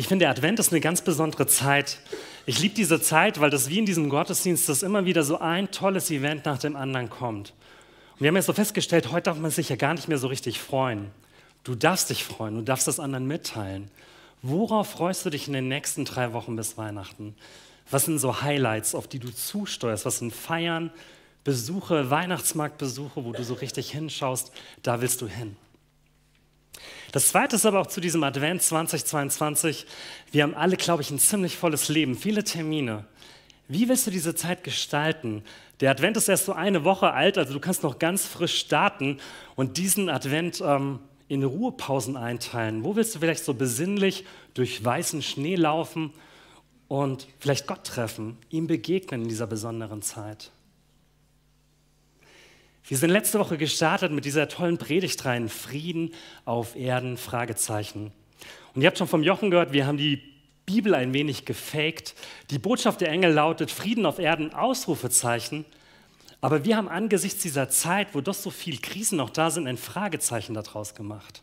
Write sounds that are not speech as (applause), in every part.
Ich finde, Advent ist eine ganz besondere Zeit. Ich liebe diese Zeit, weil das wie in diesem Gottesdienst, dass immer wieder so ein tolles Event nach dem anderen kommt. Und wir haben ja so festgestellt, heute darf man sich ja gar nicht mehr so richtig freuen. Du darfst dich freuen, du darfst das anderen mitteilen. Worauf freust du dich in den nächsten drei Wochen bis Weihnachten? Was sind so Highlights, auf die du zusteuerst? Was sind Feiern, Besuche, Weihnachtsmarktbesuche, wo du so richtig hinschaust? Da willst du hin. Das Zweite ist aber auch zu diesem Advent 2022. Wir haben alle, glaube ich, ein ziemlich volles Leben, viele Termine. Wie willst du diese Zeit gestalten? Der Advent ist erst so eine Woche alt, also du kannst noch ganz frisch starten und diesen Advent ähm, in Ruhepausen einteilen. Wo willst du vielleicht so besinnlich durch weißen Schnee laufen und vielleicht Gott treffen, ihm begegnen in dieser besonderen Zeit? Wir sind letzte Woche gestartet mit dieser tollen Predigtreihe Frieden auf Erden, Fragezeichen. Und ihr habt schon vom Jochen gehört, wir haben die Bibel ein wenig gefaked. Die Botschaft der Engel lautet Frieden auf Erden, Ausrufezeichen. Aber wir haben angesichts dieser Zeit, wo doch so viele Krisen noch da sind, ein Fragezeichen daraus gemacht.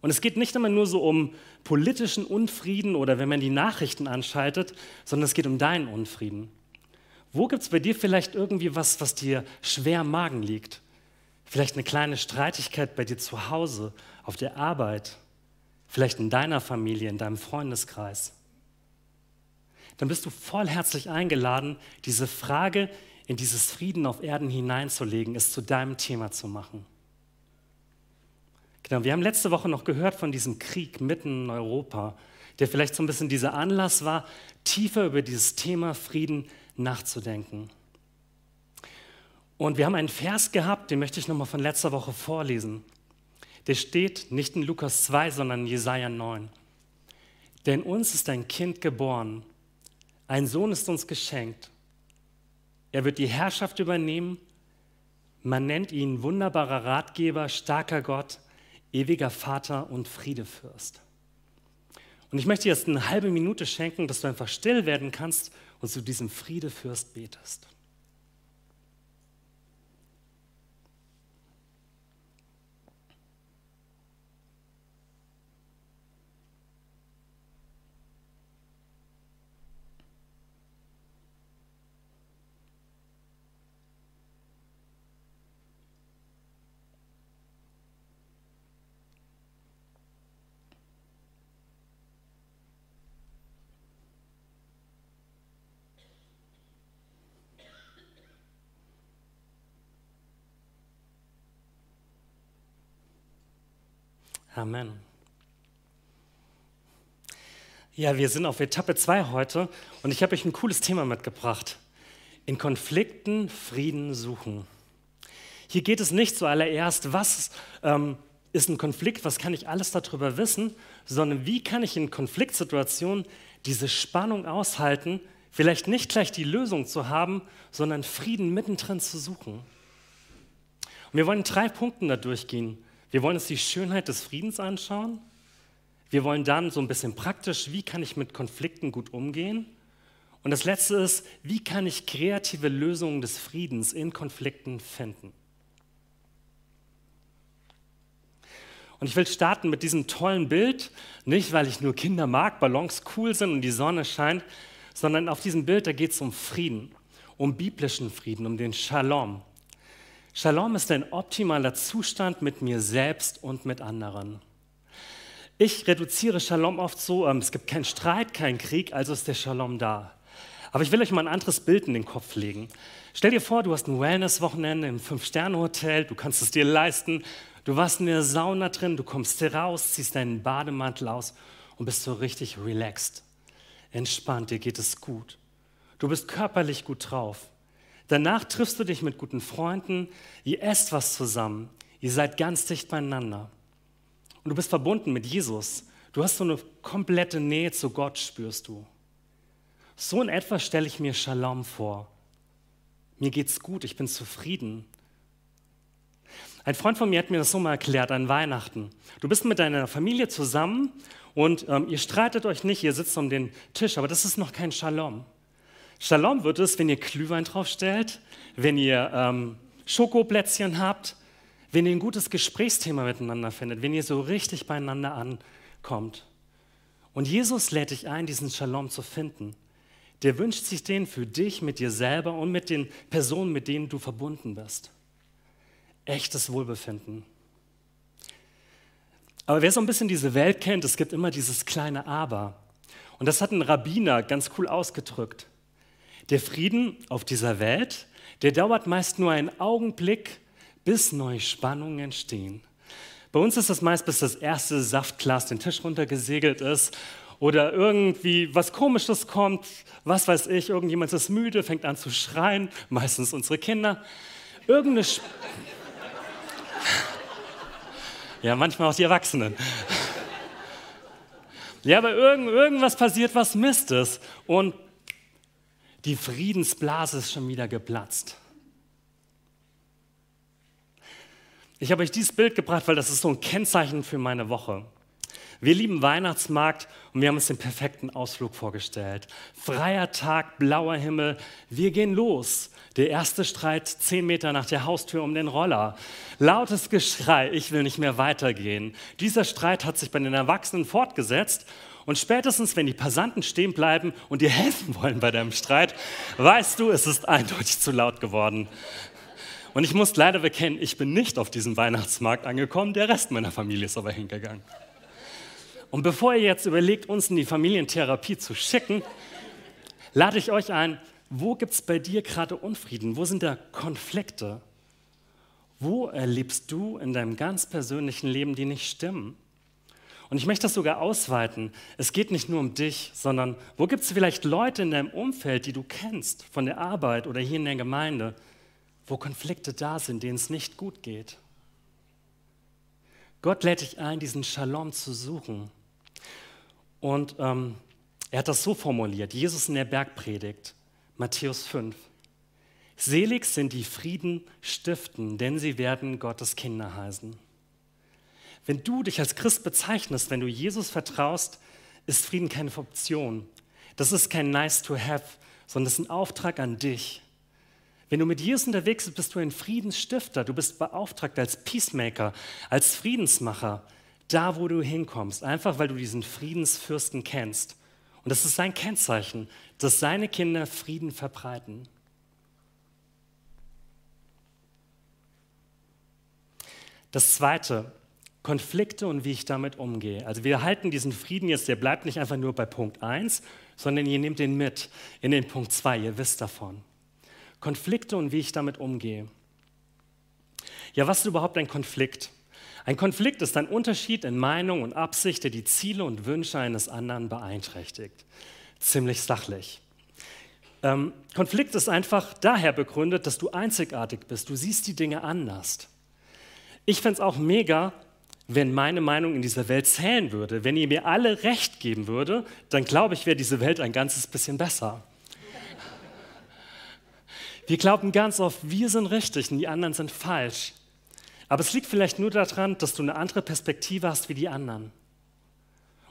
Und es geht nicht immer nur so um politischen Unfrieden oder wenn man die Nachrichten anschaltet, sondern es geht um deinen Unfrieden. Wo gibt es bei dir vielleicht irgendwie was, was dir schwer am Magen liegt? Vielleicht eine kleine Streitigkeit bei dir zu Hause, auf der Arbeit, vielleicht in deiner Familie, in deinem Freundeskreis. Dann bist du voll herzlich eingeladen, diese Frage in dieses Frieden auf Erden hineinzulegen, es zu deinem Thema zu machen. Genau, wir haben letzte Woche noch gehört von diesem Krieg mitten in Europa, der vielleicht so ein bisschen dieser Anlass war, tiefer über dieses Thema Frieden nachzudenken. Und wir haben einen Vers gehabt, den möchte ich nochmal von letzter Woche vorlesen. Der steht nicht in Lukas 2, sondern in Jesaja 9. Denn uns ist ein Kind geboren, ein Sohn ist uns geschenkt. Er wird die Herrschaft übernehmen. Man nennt ihn wunderbarer Ratgeber, starker Gott, ewiger Vater und Friedefürst. Und ich möchte dir jetzt eine halbe Minute schenken, dass du einfach still werden kannst und zu diesem Friedefürst betest. Amen. Ja, wir sind auf Etappe 2 heute und ich habe euch ein cooles Thema mitgebracht. In Konflikten Frieden suchen. Hier geht es nicht zuallererst, was ähm, ist ein Konflikt, was kann ich alles darüber wissen, sondern wie kann ich in Konfliktsituationen diese Spannung aushalten, vielleicht nicht gleich die Lösung zu haben, sondern Frieden mittendrin zu suchen. Und wir wollen drei Punkten da durchgehen. Wir wollen uns die Schönheit des Friedens anschauen. Wir wollen dann so ein bisschen praktisch, wie kann ich mit Konflikten gut umgehen? Und das Letzte ist, wie kann ich kreative Lösungen des Friedens in Konflikten finden? Und ich will starten mit diesem tollen Bild, nicht weil ich nur Kinder mag, Ballons cool sind und die Sonne scheint, sondern auf diesem Bild, da geht es um Frieden, um biblischen Frieden, um den Shalom. Shalom ist ein optimaler Zustand mit mir selbst und mit anderen. Ich reduziere Shalom oft so, ähm, es gibt keinen Streit, keinen Krieg, also ist der Shalom da. Aber ich will euch mal ein anderes Bild in den Kopf legen. Stell dir vor, du hast ein Wellness-Wochenende im Fünf-Sterne-Hotel, du kannst es dir leisten, du warst in der Sauna drin, du kommst raus, ziehst deinen Bademantel aus und bist so richtig relaxed, entspannt, dir geht es gut. Du bist körperlich gut drauf. Danach triffst du dich mit guten Freunden, ihr esst was zusammen, ihr seid ganz dicht beieinander. Und du bist verbunden mit Jesus. Du hast so eine komplette Nähe zu Gott, spürst du. So in etwa stelle ich mir Shalom vor. Mir geht's gut, ich bin zufrieden. Ein Freund von mir hat mir das so mal erklärt an Weihnachten. Du bist mit deiner Familie zusammen und ähm, ihr streitet euch nicht, ihr sitzt um den Tisch, aber das ist noch kein Shalom. Shalom wird es, wenn ihr Glühwein draufstellt, wenn ihr ähm, Schokoplätzchen habt, wenn ihr ein gutes Gesprächsthema miteinander findet, wenn ihr so richtig beieinander ankommt. Und Jesus lädt dich ein, diesen Shalom zu finden. Der wünscht sich den für dich, mit dir selber und mit den Personen, mit denen du verbunden bist. Echtes Wohlbefinden. Aber wer so ein bisschen diese Welt kennt, es gibt immer dieses kleine Aber. Und das hat ein Rabbiner ganz cool ausgedrückt. Der Frieden auf dieser Welt, der dauert meist nur einen Augenblick, bis neue Spannungen entstehen. Bei uns ist das meist, bis das erste Saftglas den Tisch runtergesegelt ist oder irgendwie was Komisches kommt, was weiß ich, irgendjemand ist müde, fängt an zu schreien, meistens unsere Kinder. Irgendeine. Sp (laughs) ja, manchmal auch die Erwachsenen. (laughs) Ja, aber irgend, irgendwas passiert, was Mist ist. Und die Friedensblase ist schon wieder geplatzt. Ich habe euch dieses Bild gebracht, weil das ist so ein Kennzeichen für meine Woche. Wir lieben Weihnachtsmarkt und wir haben uns den perfekten Ausflug vorgestellt. Freier Tag, blauer Himmel, wir gehen los. Der erste Streit zehn Meter nach der Haustür um den Roller. Lautes Geschrei, ich will nicht mehr weitergehen. Dieser Streit hat sich bei den Erwachsenen fortgesetzt und spätestens, wenn die Passanten stehen bleiben und dir helfen wollen bei deinem Streit, weißt du, es ist eindeutig zu laut geworden. Und ich muss leider bekennen, ich bin nicht auf diesem Weihnachtsmarkt angekommen, der Rest meiner Familie ist aber hingegangen. Und bevor ihr jetzt überlegt, uns in die Familientherapie zu schicken, lade ich euch ein, wo gibt es bei dir gerade Unfrieden? Wo sind da Konflikte? Wo erlebst du in deinem ganz persönlichen Leben, die nicht stimmen? Und ich möchte das sogar ausweiten. Es geht nicht nur um dich, sondern wo gibt es vielleicht Leute in deinem Umfeld, die du kennst, von der Arbeit oder hier in der Gemeinde, wo Konflikte da sind, denen es nicht gut geht? Gott lädt dich ein, diesen Shalom zu suchen. Und ähm, er hat das so formuliert, Jesus in der Bergpredigt, Matthäus 5. Selig sind die Frieden stiften, denn sie werden Gottes Kinder heißen. Wenn du dich als Christ bezeichnest, wenn du Jesus vertraust, ist Frieden keine Option. Das ist kein nice to have, sondern das ist ein Auftrag an dich. Wenn du mit Jesus unterwegs bist, bist du ein Friedensstifter. Du bist beauftragt als Peacemaker, als Friedensmacher da, wo du hinkommst, einfach weil du diesen Friedensfürsten kennst. Und das ist sein Kennzeichen, dass seine Kinder Frieden verbreiten. Das Zweite, Konflikte und wie ich damit umgehe. Also wir halten diesen Frieden jetzt, der bleibt nicht einfach nur bei Punkt 1, sondern ihr nehmt den mit in den Punkt 2, ihr wisst davon. Konflikte und wie ich damit umgehe. Ja, was ist überhaupt ein Konflikt? Ein Konflikt ist ein Unterschied in Meinung und Absicht, der die Ziele und Wünsche eines anderen beeinträchtigt. Ziemlich sachlich. Ähm, Konflikt ist einfach daher begründet, dass du einzigartig bist. Du siehst die Dinge anders. Ich fände es auch mega, wenn meine Meinung in dieser Welt zählen würde. Wenn ihr mir alle recht geben würde, dann glaube ich, wäre diese Welt ein ganzes bisschen besser. Wir glauben ganz oft, wir sind richtig und die anderen sind falsch. Aber es liegt vielleicht nur daran, dass du eine andere Perspektive hast wie die anderen.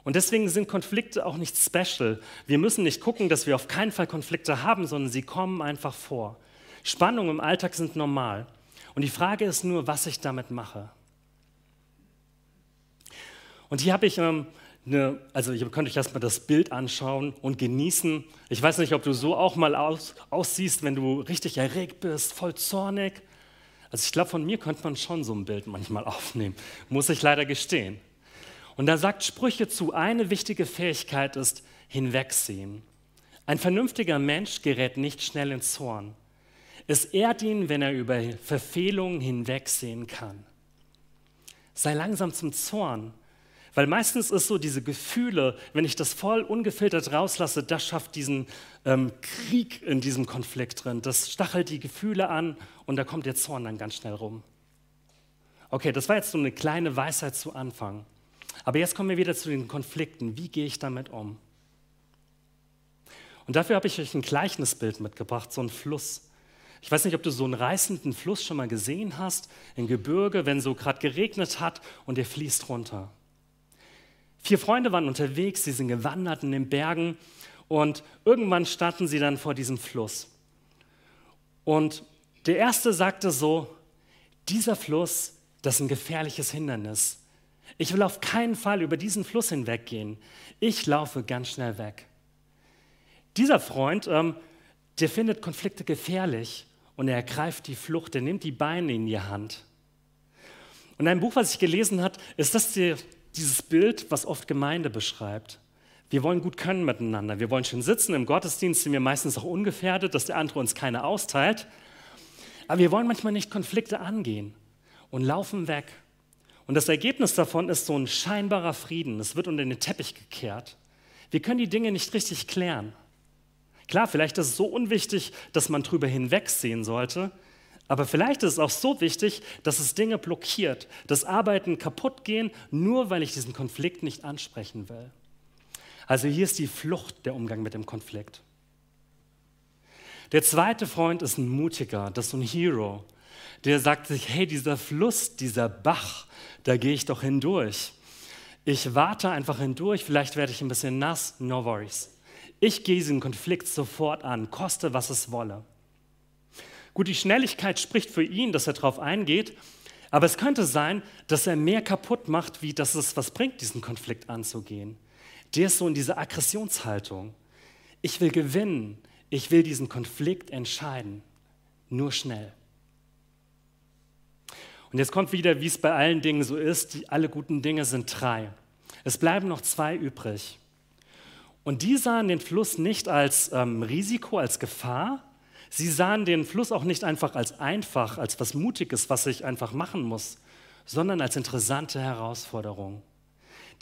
Und deswegen sind Konflikte auch nicht special. Wir müssen nicht gucken, dass wir auf keinen Fall Konflikte haben, sondern sie kommen einfach vor. Spannungen im Alltag sind normal. Und die Frage ist nur, was ich damit mache. Und hier habe ich ähm, eine, also ihr könnt euch erstmal das Bild anschauen und genießen. Ich weiß nicht, ob du so auch mal aus, aussiehst, wenn du richtig erregt bist, voll zornig. Also ich glaube, von mir könnte man schon so ein Bild manchmal (laughs) aufnehmen, muss ich leider gestehen. Und da sagt Sprüche zu, eine wichtige Fähigkeit ist hinwegsehen. Ein vernünftiger Mensch gerät nicht schnell in Zorn. Es ehrt ihn, wenn er über Verfehlungen hinwegsehen kann. Sei langsam zum Zorn, weil meistens ist so diese Gefühle, wenn ich das voll ungefiltert rauslasse, das schafft diesen ähm, Krieg in diesem Konflikt drin. Das stachelt die Gefühle an und da kommt der Zorn dann ganz schnell rum. Okay, das war jetzt so eine kleine Weisheit zu Anfang. Aber jetzt kommen wir wieder zu den Konflikten. Wie gehe ich damit um? Und dafür habe ich euch ein Gleichnisbild mitgebracht, so ein Fluss. Ich weiß nicht, ob du so einen reißenden Fluss schon mal gesehen hast, in Gebirge, wenn so gerade geregnet hat und der fließt runter. Vier Freunde waren unterwegs, sie sind gewandert in den Bergen und irgendwann standen sie dann vor diesem Fluss. Und der erste sagte so, dieser Fluss, das ist ein gefährliches Hindernis. Ich will auf keinen Fall über diesen Fluss hinweggehen. Ich laufe ganz schnell weg. Dieser Freund, ähm, der findet Konflikte gefährlich und er ergreift die Flucht, er nimmt die Beine in die Hand. Und ein Buch, was ich gelesen habe, ist das die, dieses Bild, was oft Gemeinde beschreibt. Wir wollen gut können miteinander. Wir wollen schön sitzen. Im Gottesdienst sind wir meistens auch ungefährdet, dass der andere uns keine austeilt. Aber wir wollen manchmal nicht Konflikte angehen und laufen weg. Und das Ergebnis davon ist so ein scheinbarer Frieden. Es wird unter den Teppich gekehrt. Wir können die Dinge nicht richtig klären. Klar, vielleicht ist es so unwichtig, dass man drüber hinwegsehen sollte, aber vielleicht ist es auch so wichtig, dass es Dinge blockiert, dass Arbeiten kaputt gehen, nur weil ich diesen Konflikt nicht ansprechen will. Also hier ist die Flucht der Umgang mit dem Konflikt. Der zweite Freund ist ein Mutiger, das ist ein Hero. Der sagt sich, hey, dieser Fluss, dieser Bach, da gehe ich doch hindurch. Ich warte einfach hindurch, vielleicht werde ich ein bisschen nass, no worries. Ich gehe diesen Konflikt sofort an, koste, was es wolle. Gut, die Schnelligkeit spricht für ihn, dass er darauf eingeht, aber es könnte sein, dass er mehr kaputt macht, wie dass es was bringt, diesen Konflikt anzugehen der ist so in dieser Aggressionshaltung. Ich will gewinnen, ich will diesen Konflikt entscheiden, nur schnell. Und jetzt kommt wieder, wie es bei allen Dingen so ist, die, alle guten Dinge sind drei. Es bleiben noch zwei übrig. Und die sahen den Fluss nicht als ähm, Risiko, als Gefahr. Sie sahen den Fluss auch nicht einfach als einfach, als was Mutiges, was ich einfach machen muss, sondern als interessante Herausforderung.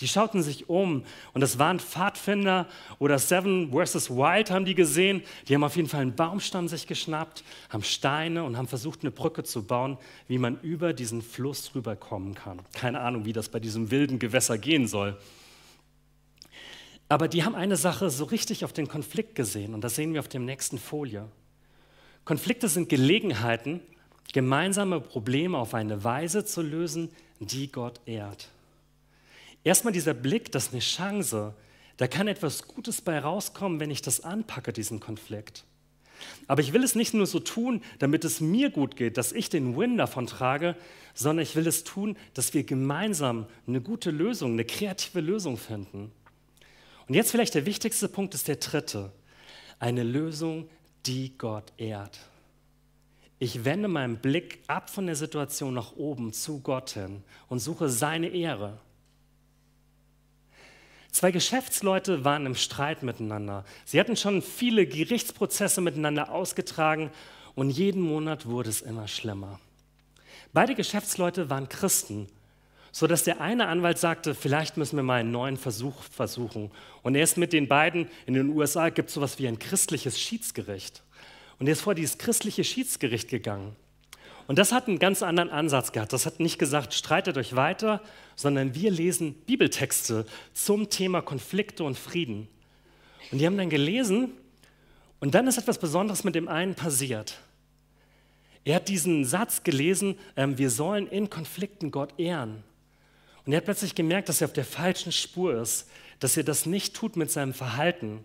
Die schauten sich um und das waren Pfadfinder oder Seven vs. Wild haben die gesehen. Die haben auf jeden Fall einen Baumstamm sich geschnappt, haben Steine und haben versucht, eine Brücke zu bauen, wie man über diesen Fluss rüberkommen kann. Keine Ahnung, wie das bei diesem wilden Gewässer gehen soll. Aber die haben eine Sache so richtig auf den Konflikt gesehen und das sehen wir auf der nächsten Folie. Konflikte sind Gelegenheiten, gemeinsame Probleme auf eine Weise zu lösen, die Gott ehrt. Erstmal dieser Blick, das ist eine Chance. Da kann etwas Gutes bei rauskommen, wenn ich das anpacke, diesen Konflikt. Aber ich will es nicht nur so tun, damit es mir gut geht, dass ich den Win davon trage, sondern ich will es tun, dass wir gemeinsam eine gute Lösung, eine kreative Lösung finden. Und jetzt vielleicht der wichtigste Punkt ist der dritte. Eine Lösung, die Gott ehrt. Ich wende meinen Blick ab von der Situation nach oben zu Gott hin und suche seine Ehre. Zwei Geschäftsleute waren im Streit miteinander. Sie hatten schon viele Gerichtsprozesse miteinander ausgetragen und jeden Monat wurde es immer schlimmer. Beide Geschäftsleute waren Christen, sodass der eine Anwalt sagte, vielleicht müssen wir mal einen neuen Versuch versuchen. Und erst mit den beiden in den USA gibt es sowas wie ein christliches Schiedsgericht. Und er ist vor dieses christliche Schiedsgericht gegangen. Und das hat einen ganz anderen Ansatz gehabt. Das hat nicht gesagt, streitet euch weiter, sondern wir lesen Bibeltexte zum Thema Konflikte und Frieden. Und die haben dann gelesen und dann ist etwas Besonderes mit dem einen passiert. Er hat diesen Satz gelesen, äh, wir sollen in Konflikten Gott ehren. Und er hat plötzlich gemerkt, dass er auf der falschen Spur ist, dass er das nicht tut mit seinem Verhalten.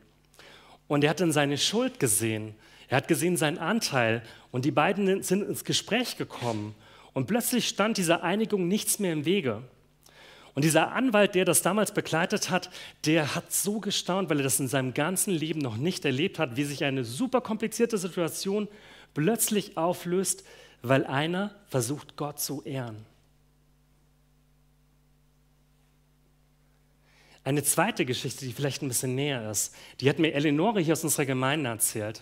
Und er hat dann seine Schuld gesehen. Er hat gesehen seinen Anteil und die beiden sind ins Gespräch gekommen. Und plötzlich stand dieser Einigung nichts mehr im Wege. Und dieser Anwalt, der das damals begleitet hat, der hat so gestaunt, weil er das in seinem ganzen Leben noch nicht erlebt hat, wie sich eine super komplizierte Situation plötzlich auflöst, weil einer versucht, Gott zu ehren. Eine zweite Geschichte, die vielleicht ein bisschen näher ist, die hat mir Eleonore hier aus unserer Gemeinde erzählt.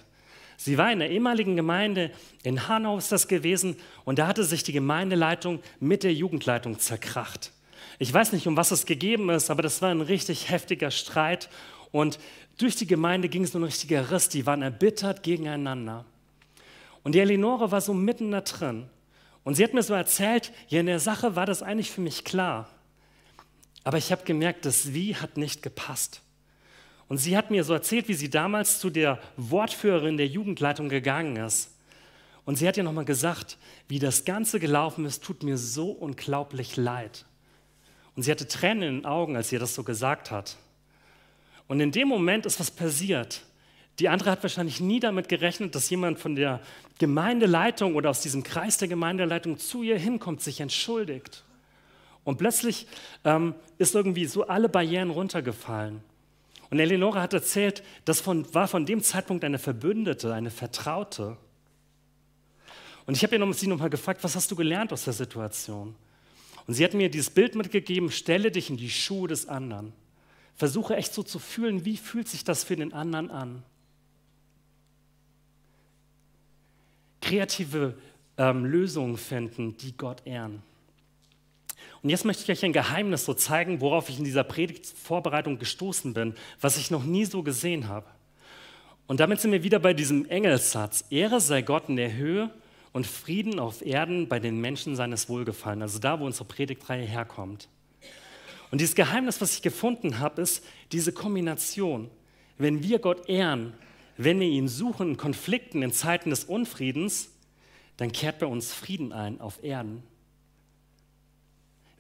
Sie war in der ehemaligen Gemeinde in Hanau ist das gewesen und da hatte sich die Gemeindeleitung mit der Jugendleitung zerkracht. Ich weiß nicht, um was es gegeben ist, aber das war ein richtig heftiger Streit und durch die Gemeinde ging es nur ein richtiger Riss. Die waren erbittert gegeneinander. Und die Eleonore war so mitten da drin. Und sie hat mir so erzählt, ja, in der Sache war das eigentlich für mich klar. Aber ich habe gemerkt, das Wie hat nicht gepasst. Und sie hat mir so erzählt, wie sie damals zu der Wortführerin der Jugendleitung gegangen ist. Und sie hat ihr nochmal gesagt, wie das Ganze gelaufen ist, tut mir so unglaublich leid. Und sie hatte Tränen in den Augen, als sie das so gesagt hat. Und in dem Moment ist was passiert. Die andere hat wahrscheinlich nie damit gerechnet, dass jemand von der Gemeindeleitung oder aus diesem Kreis der Gemeindeleitung zu ihr hinkommt, sich entschuldigt. Und plötzlich ähm, ist irgendwie so alle Barrieren runtergefallen. Und Eleonora hat erzählt, das von, war von dem Zeitpunkt eine Verbündete, eine Vertraute. Und ich habe noch, sie nochmal gefragt, was hast du gelernt aus der Situation? Und sie hat mir dieses Bild mitgegeben, stelle dich in die Schuhe des anderen. Versuche echt so zu fühlen, wie fühlt sich das für den anderen an? Kreative ähm, Lösungen finden, die Gott ehren. Und jetzt möchte ich euch ein Geheimnis so zeigen, worauf ich in dieser Predigtvorbereitung gestoßen bin, was ich noch nie so gesehen habe. Und damit sind wir wieder bei diesem Engelssatz. Ehre sei Gott in der Höhe und Frieden auf Erden bei den Menschen seines Wohlgefallen. Also da, wo unsere Predigtreihe herkommt. Und dieses Geheimnis, was ich gefunden habe, ist diese Kombination. Wenn wir Gott ehren, wenn wir ihn suchen in Konflikten, in Zeiten des Unfriedens, dann kehrt bei uns Frieden ein auf Erden.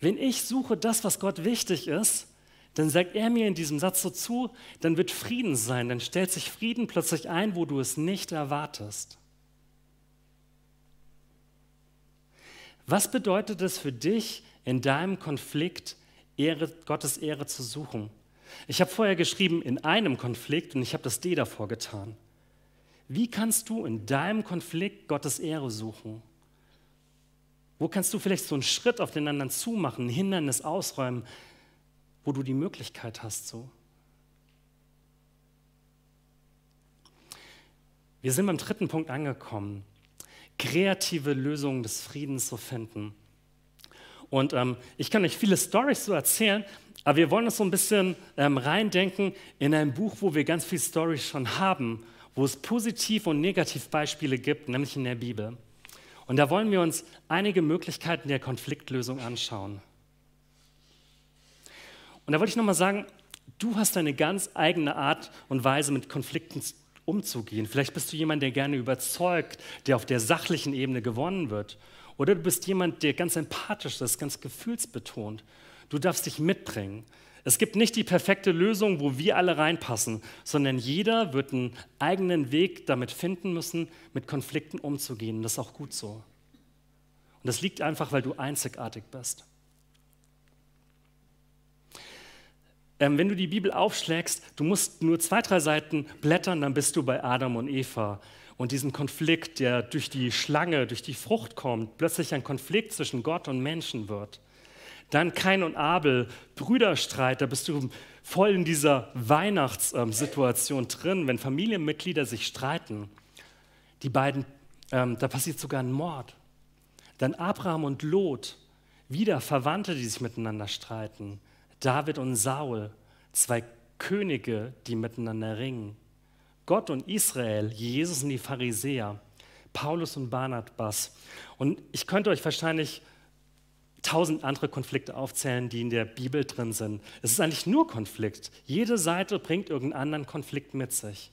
Wenn ich suche das, was Gott wichtig ist, dann sagt er mir in diesem Satz so zu, dann wird Frieden sein, dann stellt sich Frieden plötzlich ein, wo du es nicht erwartest. Was bedeutet es für dich, in deinem Konflikt Ehre, Gottes Ehre zu suchen? Ich habe vorher geschrieben, in einem Konflikt und ich habe das D davor getan. Wie kannst du in deinem Konflikt Gottes Ehre suchen? Wo kannst du vielleicht so einen Schritt auf den anderen zumachen, ein Hindernis ausräumen, wo du die Möglichkeit hast so? Wir sind beim dritten Punkt angekommen. Kreative Lösungen des Friedens zu finden. Und ähm, ich kann euch viele Stories so erzählen, aber wir wollen uns so ein bisschen ähm, reindenken in ein Buch, wo wir ganz viele Stories schon haben, wo es Positiv- und Negativbeispiele gibt, nämlich in der Bibel. Und da wollen wir uns einige Möglichkeiten der Konfliktlösung anschauen. Und da wollte ich nochmal sagen, du hast eine ganz eigene Art und Weise, mit Konflikten umzugehen. Vielleicht bist du jemand, der gerne überzeugt, der auf der sachlichen Ebene gewonnen wird. Oder du bist jemand, der ganz empathisch ist, ganz gefühlsbetont. Du darfst dich mitbringen. Es gibt nicht die perfekte Lösung, wo wir alle reinpassen, sondern jeder wird einen eigenen Weg damit finden müssen, mit Konflikten umzugehen. Und das ist auch gut so. Und das liegt einfach, weil du einzigartig bist. Ähm, wenn du die Bibel aufschlägst, du musst nur zwei, drei Seiten blättern, dann bist du bei Adam und Eva. Und diesen Konflikt, der durch die Schlange, durch die Frucht kommt, plötzlich ein Konflikt zwischen Gott und Menschen wird. Dann Kain und Abel, Brüderstreit, da bist du voll in dieser Weihnachtssituation drin, wenn Familienmitglieder sich streiten. Die beiden, ähm, da passiert sogar ein Mord. Dann Abraham und Lot, wieder Verwandte, die sich miteinander streiten. David und Saul, zwei Könige, die miteinander ringen. Gott und Israel, Jesus und die Pharisäer, Paulus und Barnabas. Und ich könnte euch wahrscheinlich tausend andere Konflikte aufzählen, die in der Bibel drin sind. Es ist eigentlich nur Konflikt. Jede Seite bringt irgendeinen anderen Konflikt mit sich.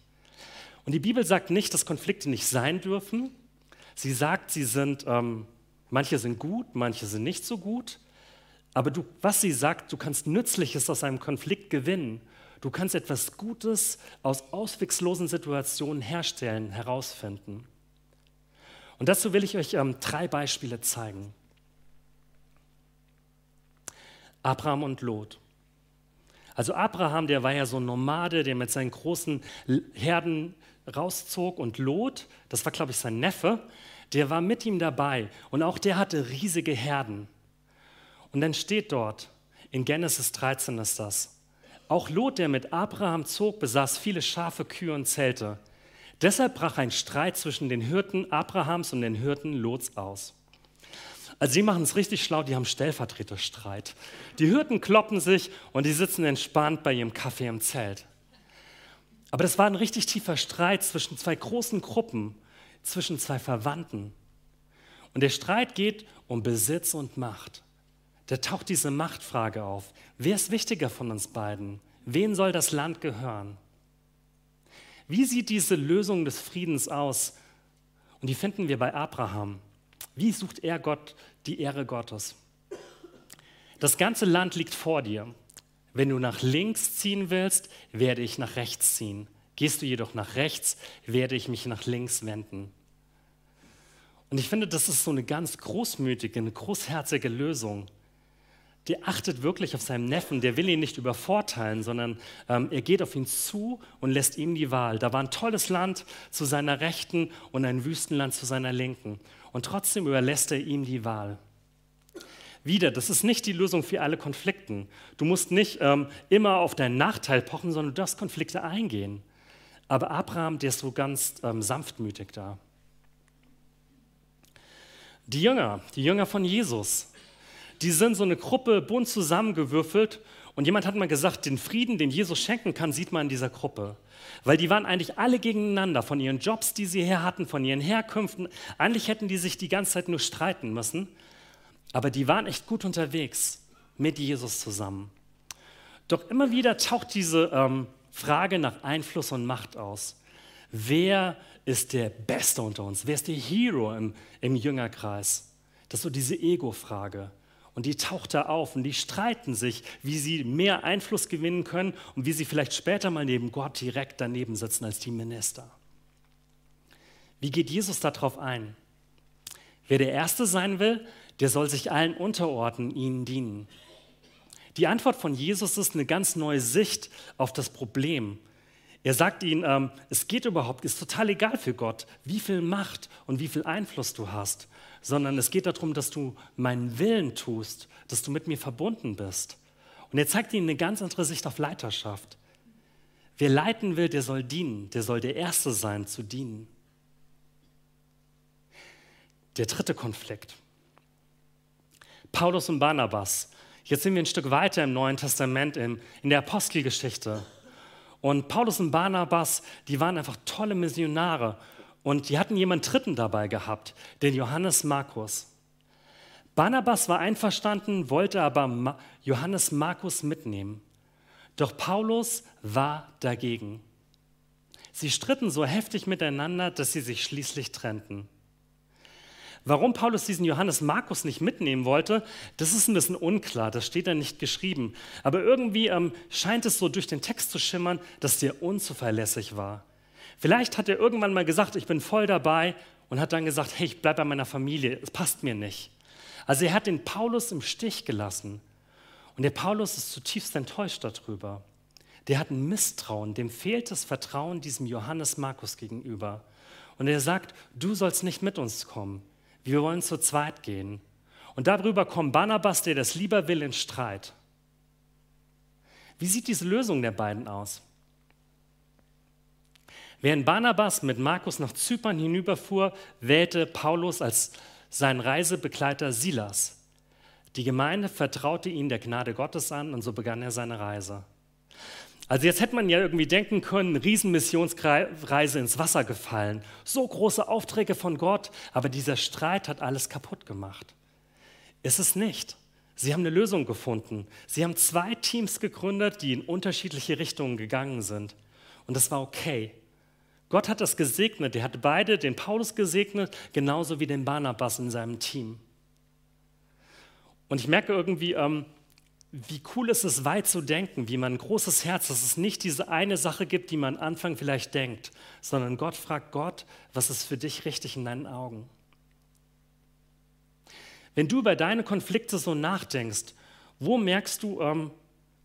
Und die Bibel sagt nicht, dass Konflikte nicht sein dürfen. Sie sagt, sie sind, ähm, manche sind gut, manche sind nicht so gut. Aber du, was sie sagt, du kannst Nützliches aus einem Konflikt gewinnen. Du kannst etwas Gutes aus ausweglosen Situationen herstellen, herausfinden. Und dazu will ich euch ähm, drei Beispiele zeigen. Abraham und Lot. Also Abraham, der war ja so ein Nomade, der mit seinen großen Herden rauszog und Lot, das war glaube ich sein Neffe, der war mit ihm dabei und auch der hatte riesige Herden. Und dann steht dort, in Genesis 13 ist das, auch Lot, der mit Abraham zog, besaß viele Schafe, Kühe und Zelte. Deshalb brach ein Streit zwischen den Hirten Abrahams und den Hirten Lots aus. Also sie machen es richtig schlau, die haben Stellvertreterstreit. Die Hirten kloppen sich und die sitzen entspannt bei ihrem Kaffee im Zelt. Aber das war ein richtig tiefer Streit zwischen zwei großen Gruppen, zwischen zwei Verwandten. Und der Streit geht um Besitz und Macht. Da taucht diese Machtfrage auf. Wer ist wichtiger von uns beiden? Wen soll das Land gehören? Wie sieht diese Lösung des Friedens aus? Und die finden wir bei Abraham. Wie sucht er Gott die Ehre Gottes? Das ganze Land liegt vor dir. Wenn du nach links ziehen willst, werde ich nach rechts ziehen. Gehst du jedoch nach rechts, werde ich mich nach links wenden. Und ich finde, das ist so eine ganz großmütige, eine großherzige Lösung. der achtet wirklich auf seinen Neffen, der will ihn nicht übervorteilen, sondern ähm, er geht auf ihn zu und lässt ihm die Wahl. Da war ein tolles Land zu seiner Rechten und ein Wüstenland zu seiner Linken. Und trotzdem überlässt er ihm die Wahl. Wieder, das ist nicht die Lösung für alle Konflikte. Du musst nicht ähm, immer auf deinen Nachteil pochen, sondern du darfst Konflikte eingehen. Aber Abraham, der ist so ganz ähm, sanftmütig da. Die Jünger, die Jünger von Jesus, die sind so eine Gruppe bunt zusammengewürfelt und jemand hat mal gesagt, den Frieden, den Jesus schenken kann, sieht man in dieser Gruppe. Weil die waren eigentlich alle gegeneinander, von ihren Jobs, die sie her hatten, von ihren Herkünften. Eigentlich hätten die sich die ganze Zeit nur streiten müssen. Aber die waren echt gut unterwegs mit Jesus zusammen. Doch immer wieder taucht diese ähm, Frage nach Einfluss und Macht aus. Wer ist der Beste unter uns? Wer ist der Hero im, im Jüngerkreis? Das ist so diese Ego-Frage. Und die taucht da auf und die streiten sich, wie sie mehr Einfluss gewinnen können und wie sie vielleicht später mal neben Gott direkt daneben sitzen als die Minister. Wie geht Jesus darauf ein? Wer der Erste sein will, der soll sich allen unterordnen, ihnen dienen. Die Antwort von Jesus ist eine ganz neue Sicht auf das Problem. Er sagt ihnen, ähm, es geht überhaupt, ist total egal für Gott, wie viel Macht und wie viel Einfluss du hast, sondern es geht darum, dass du meinen Willen tust, dass du mit mir verbunden bist. Und er zeigt ihnen eine ganz andere Sicht auf Leiterschaft. Wer leiten will, der soll dienen, der soll der Erste sein zu dienen. Der dritte Konflikt. Paulus und Barnabas. Jetzt sind wir ein Stück weiter im Neuen Testament, in, in der Apostelgeschichte. Und Paulus und Barnabas, die waren einfach tolle Missionare. Und die hatten jemanden Dritten dabei gehabt, den Johannes Markus. Barnabas war einverstanden, wollte aber Johannes Markus mitnehmen. Doch Paulus war dagegen. Sie stritten so heftig miteinander, dass sie sich schließlich trennten. Warum Paulus diesen Johannes Markus nicht mitnehmen wollte, das ist ein bisschen unklar, das steht da nicht geschrieben. Aber irgendwie ähm, scheint es so durch den Text zu schimmern, dass der unzuverlässig war. Vielleicht hat er irgendwann mal gesagt, ich bin voll dabei und hat dann gesagt, hey, ich bleibe bei meiner Familie, es passt mir nicht. Also er hat den Paulus im Stich gelassen. Und der Paulus ist zutiefst enttäuscht darüber. Der hat ein Misstrauen, dem fehlt das Vertrauen diesem Johannes Markus gegenüber. Und er sagt, du sollst nicht mit uns kommen. Wir wollen zu zweit gehen. Und darüber kommt Barnabas, der das lieber will, in Streit. Wie sieht diese Lösung der beiden aus? Während Barnabas mit Markus nach Zypern hinüberfuhr, wählte Paulus als seinen Reisebegleiter Silas. Die Gemeinde vertraute ihn der Gnade Gottes an und so begann er seine Reise. Also jetzt hätte man ja irgendwie denken können, Riesenmissionsreise ins Wasser gefallen, so große Aufträge von Gott, aber dieser Streit hat alles kaputt gemacht. Ist es nicht. Sie haben eine Lösung gefunden. Sie haben zwei Teams gegründet, die in unterschiedliche Richtungen gegangen sind. Und das war okay. Gott hat das gesegnet. Er hat beide, den Paulus gesegnet, genauso wie den Barnabas in seinem Team. Und ich merke irgendwie, ähm, wie cool ist es, weit zu denken, wie man ein großes Herz, dass es nicht diese eine Sache gibt, die man am Anfang vielleicht denkt, sondern Gott fragt Gott, was ist für dich richtig in deinen Augen? Wenn du über deine Konflikte so nachdenkst, wo merkst du, ähm,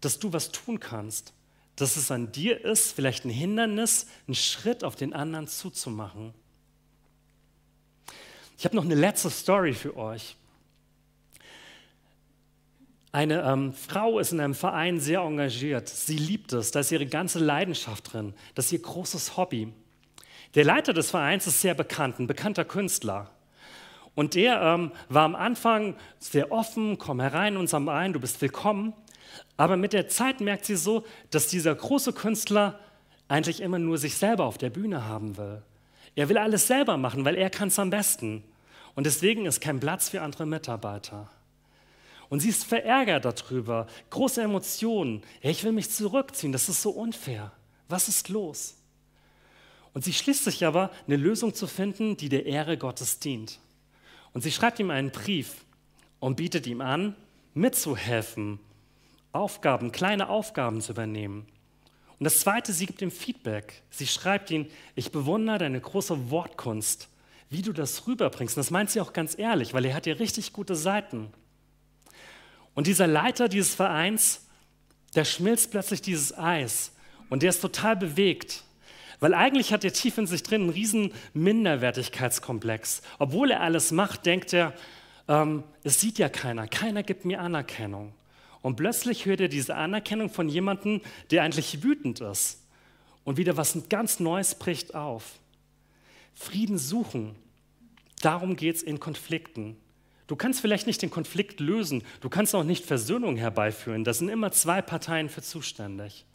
dass du was tun kannst? Dass es an dir ist, vielleicht ein Hindernis, einen Schritt auf den anderen zuzumachen. Ich habe noch eine letzte Story für euch. Eine ähm, Frau ist in einem Verein sehr engagiert. Sie liebt es, da ist ihre ganze Leidenschaft drin. Das ist ihr großes Hobby. Der Leiter des Vereins ist sehr bekannt, ein bekannter Künstler. Und der ähm, war am Anfang sehr offen, komm herein in unserem Verein, du bist willkommen. Aber mit der Zeit merkt sie so, dass dieser große Künstler eigentlich immer nur sich selber auf der Bühne haben will. Er will alles selber machen, weil er kann es am besten. Und deswegen ist kein Platz für andere Mitarbeiter. Und sie ist verärgert darüber, große Emotionen. Ja, ich will mich zurückziehen, das ist so unfair. Was ist los? Und sie schließt sich aber, eine Lösung zu finden, die der Ehre Gottes dient. Und sie schreibt ihm einen Brief und bietet ihm an, mitzuhelfen, Aufgaben, kleine Aufgaben zu übernehmen. Und das Zweite, sie gibt ihm Feedback. Sie schreibt ihm, ich bewundere deine große Wortkunst, wie du das rüberbringst. Und das meint sie auch ganz ehrlich, weil er hat ja richtig gute Seiten. Und dieser Leiter dieses Vereins, der schmilzt plötzlich dieses Eis und der ist total bewegt, weil eigentlich hat er tief in sich drin einen riesen Minderwertigkeitskomplex. Obwohl er alles macht, denkt er, ähm, es sieht ja keiner, keiner gibt mir Anerkennung. Und plötzlich hört er diese Anerkennung von jemandem, der eigentlich wütend ist. Und wieder was ganz Neues bricht auf. Frieden suchen, darum geht es in Konflikten. Du kannst vielleicht nicht den Konflikt lösen, du kannst auch nicht Versöhnung herbeiführen. Da sind immer zwei Parteien für zuständig.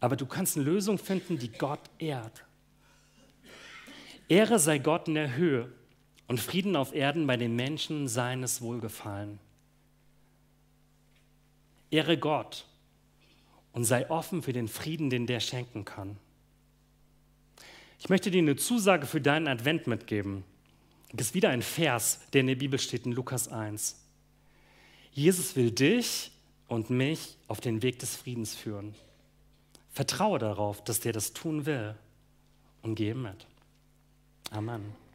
Aber du kannst eine Lösung finden, die Gott ehrt. Ehre sei Gott in der Höhe und Frieden auf Erden bei den Menschen seines Wohlgefallen. Ehre Gott und sei offen für den Frieden, den der schenken kann. Ich möchte dir eine Zusage für deinen Advent mitgeben. Das ist wieder ein Vers, der in der Bibel steht in Lukas 1. Jesus will dich und mich auf den Weg des Friedens führen. Vertraue darauf, dass der das tun will und geh mit. Amen.